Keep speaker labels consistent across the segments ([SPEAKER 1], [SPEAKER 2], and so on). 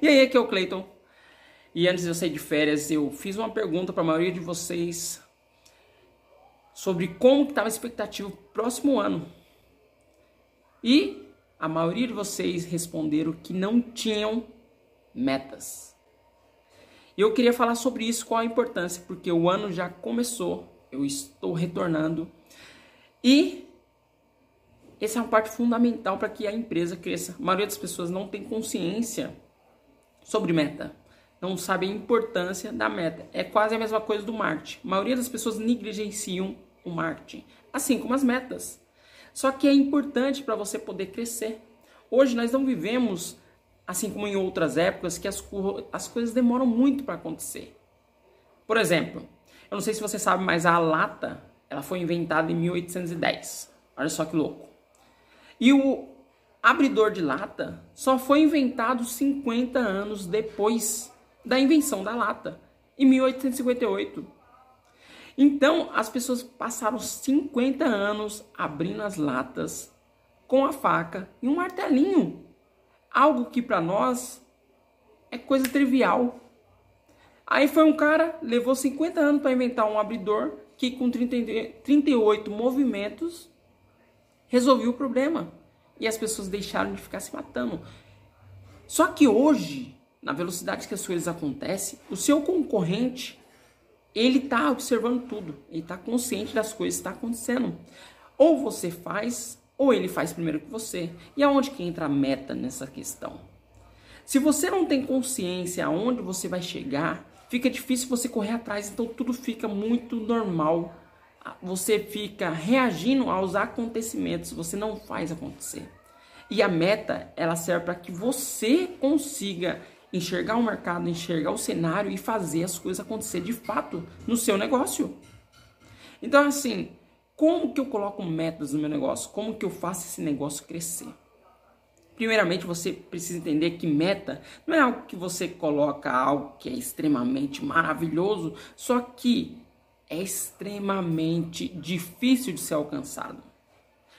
[SPEAKER 1] E aí, aqui é o Cleiton. E antes de eu sair de férias, eu fiz uma pergunta para a maioria de vocês sobre como estava a expectativa pro próximo ano. E a maioria de vocês responderam que não tinham metas. E eu queria falar sobre isso, qual a importância, porque o ano já começou, eu estou retornando e essa é uma parte fundamental para que a empresa cresça. A maioria das pessoas não tem consciência sobre meta, não sabe a importância da meta. É quase a mesma coisa do marketing. A maioria das pessoas negligenciam o marketing, assim como as metas. Só que é importante para você poder crescer. Hoje nós não vivemos, assim como em outras épocas, que as, as coisas demoram muito para acontecer. Por exemplo, eu não sei se você sabe, mas a lata ela foi inventada em 1810. Olha só que louco. E o abridor de lata só foi inventado 50 anos depois da invenção da lata, em 1858. Então, as pessoas passaram 50 anos abrindo as latas com a faca e um martelinho. Algo que para nós é coisa trivial. Aí foi um cara, levou 50 anos para inventar um abridor que com 30, 38 movimentos resolveu o problema. E as pessoas deixaram de ficar se matando. Só que hoje, na velocidade que as coisas acontecem, o seu concorrente, ele está observando tudo. Ele está consciente das coisas que estão tá acontecendo. Ou você faz, ou ele faz primeiro que você. E aonde que entra a meta nessa questão? Se você não tem consciência aonde você vai chegar, fica difícil você correr atrás, então tudo fica muito normal. Você fica reagindo aos acontecimentos, você não faz acontecer. E a meta, ela serve para que você consiga enxergar o mercado, enxergar o cenário e fazer as coisas acontecer de fato no seu negócio. Então, assim, como que eu coloco metas no meu negócio? Como que eu faço esse negócio crescer? Primeiramente, você precisa entender que meta não é algo que você coloca algo que é extremamente maravilhoso, só que é extremamente difícil de ser alcançado.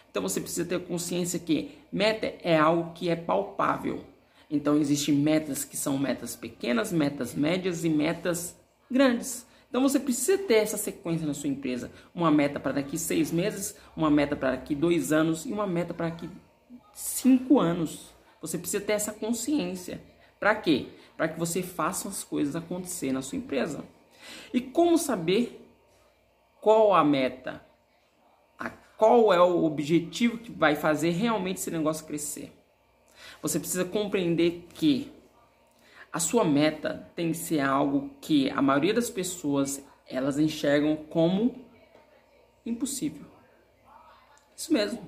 [SPEAKER 1] Então você precisa ter consciência que meta é algo que é palpável. Então existem metas que são metas pequenas, metas médias e metas grandes. Então você precisa ter essa sequência na sua empresa. Uma meta para daqui seis meses, uma meta para daqui dois anos e uma meta para daqui cinco anos. Você precisa ter essa consciência. Para quê? Para que você faça as coisas acontecer na sua empresa. E como saber qual a meta? A, qual é o objetivo que vai fazer realmente esse negócio crescer? Você precisa compreender que a sua meta tem que ser algo que a maioria das pessoas elas enxergam como impossível. Isso mesmo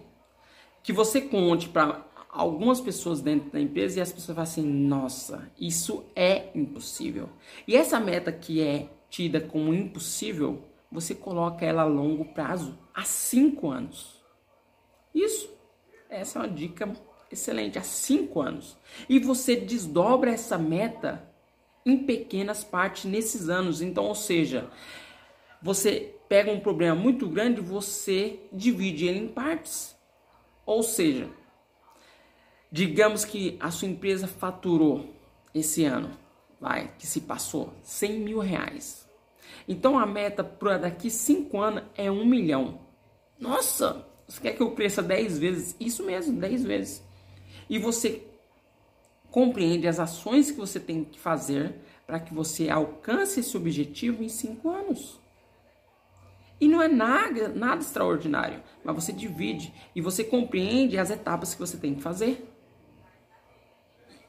[SPEAKER 1] que você conte para algumas pessoas dentro da empresa e as pessoas falam assim: nossa, isso é impossível. E essa meta que é tida como impossível, você coloca ela a longo prazo, a cinco anos. Isso, essa é uma dica excelente, há cinco anos. E você desdobra essa meta em pequenas partes nesses anos. Então, ou seja, você pega um problema muito grande, você divide ele em partes. Ou seja, digamos que a sua empresa faturou esse ano, vai, que se passou 100 mil reais. Então a meta para daqui 5 anos é 1 milhão. Nossa, você quer que eu cresça 10 vezes? Isso mesmo, 10 vezes. E você compreende as ações que você tem que fazer para que você alcance esse objetivo em 5 anos. E não é nada, nada extraordinário, mas você divide e você compreende as etapas que você tem que fazer.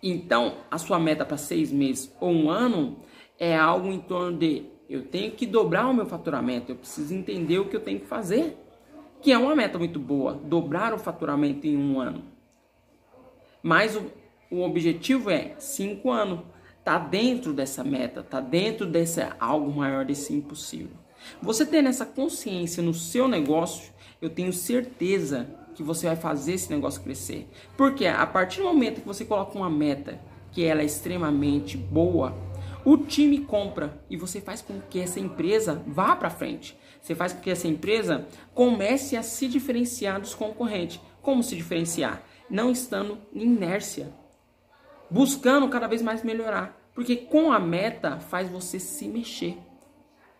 [SPEAKER 1] Então, a sua meta para seis meses ou um ano é algo em torno de eu tenho que dobrar o meu faturamento, eu preciso entender o que eu tenho que fazer, que é uma meta muito boa, dobrar o faturamento em um ano. Mas o, o objetivo é cinco anos, tá dentro dessa meta, tá dentro desse algo maior desse impossível. Você tendo essa consciência no seu negócio, eu tenho certeza que você vai fazer esse negócio crescer. Porque a partir do momento que você coloca uma meta que ela é extremamente boa, o time compra e você faz com que essa empresa vá para frente. Você faz com que essa empresa comece a se diferenciar dos concorrentes. Como se diferenciar? Não estando em inércia. buscando cada vez mais melhorar. Porque com a meta faz você se mexer,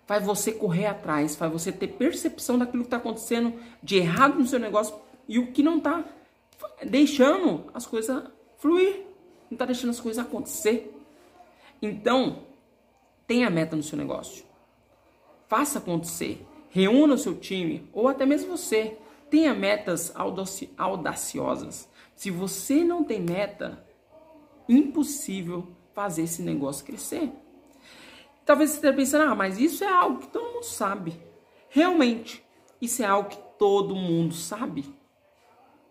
[SPEAKER 1] faz você correr atrás, faz você ter percepção daquilo que está acontecendo de errado no seu negócio e o que não está deixando as coisas fluir, não está deixando as coisas acontecer. Então, tenha meta no seu negócio, faça acontecer, reúna o seu time ou até mesmo você. Tenha metas audaciosas. Se você não tem meta, impossível fazer esse negócio crescer. Talvez você esteja pensando, ah, mas isso é algo que todo mundo sabe. Realmente, isso é algo que todo mundo sabe.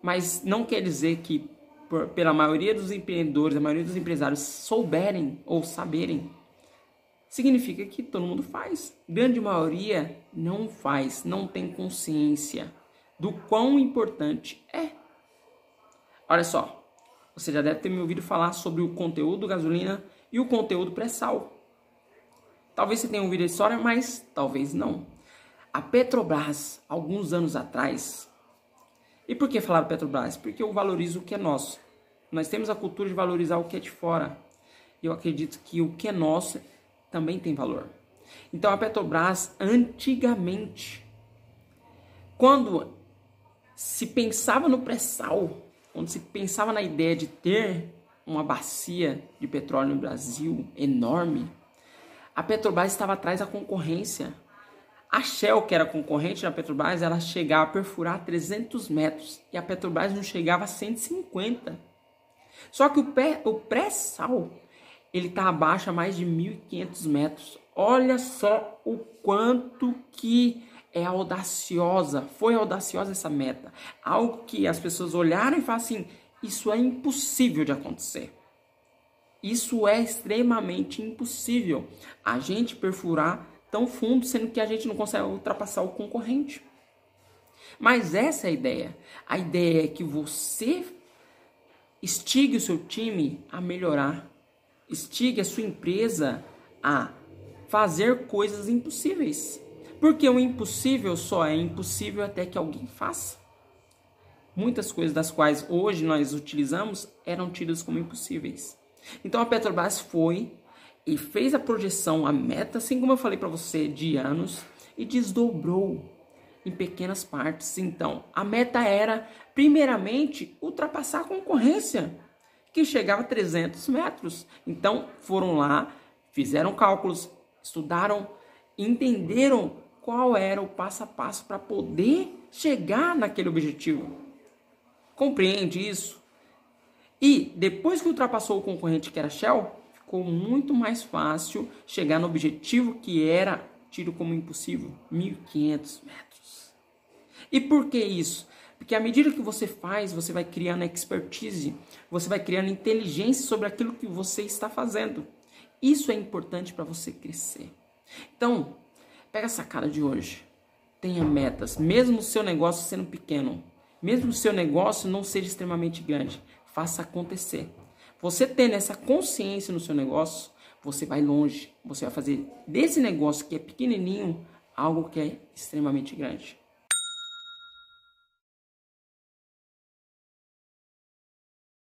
[SPEAKER 1] Mas não quer dizer que, por, pela maioria dos empreendedores, a maioria dos empresários souberem ou saberem, significa que todo mundo faz. Grande maioria não faz, não tem consciência do quão importante é. Olha só, você já deve ter me ouvido falar sobre o conteúdo gasolina e o conteúdo pré-sal. Talvez você tenha ouvido a história, mas talvez não. A Petrobras, alguns anos atrás, e por que falar Petrobras? Porque eu valorizo o que é nosso. Nós temos a cultura de valorizar o que é de fora. E eu acredito que o que é nosso também tem valor. Então a Petrobras, antigamente, quando se pensava no pré-sal, quando se pensava na ideia de ter uma bacia de petróleo no Brasil enorme, a Petrobras estava atrás da concorrência. A Shell, que era concorrente da Petrobras, ela chegava a perfurar 300 metros e a Petrobras não chegava a 150. Só que o pré-sal, ele está abaixo a mais de 1.500 metros. Olha só o quanto que é audaciosa, foi audaciosa essa meta. Algo que as pessoas olharam e falam assim: isso é impossível de acontecer. Isso é extremamente impossível. A gente perfurar tão fundo, sendo que a gente não consegue ultrapassar o concorrente. Mas essa é a ideia. A ideia é que você estigue o seu time a melhorar, estigue a sua empresa a fazer coisas impossíveis. Porque o impossível só é impossível até que alguém faça. Muitas coisas das quais hoje nós utilizamos eram tidas como impossíveis. Então a Petrobras foi e fez a projeção, a meta, assim como eu falei para você, de anos e desdobrou em pequenas partes. Então, a meta era, primeiramente, ultrapassar a concorrência, que chegava a 300 metros. Então, foram lá, fizeram cálculos, estudaram, entenderam qual era o passo a passo para poder chegar naquele objetivo. Compreende isso? E depois que ultrapassou o concorrente que era Shell, ficou muito mais fácil chegar no objetivo que era tido como impossível, 1500 metros. E por que isso? Porque à medida que você faz, você vai criando expertise, você vai criando inteligência sobre aquilo que você está fazendo. Isso é importante para você crescer. Então, Pega essa cara de hoje. Tenha metas, mesmo o seu negócio sendo pequeno, mesmo o seu negócio não seja extremamente grande, faça acontecer. Você tendo essa consciência no seu negócio, você vai longe. Você vai fazer desse negócio que é pequenininho algo que é extremamente grande.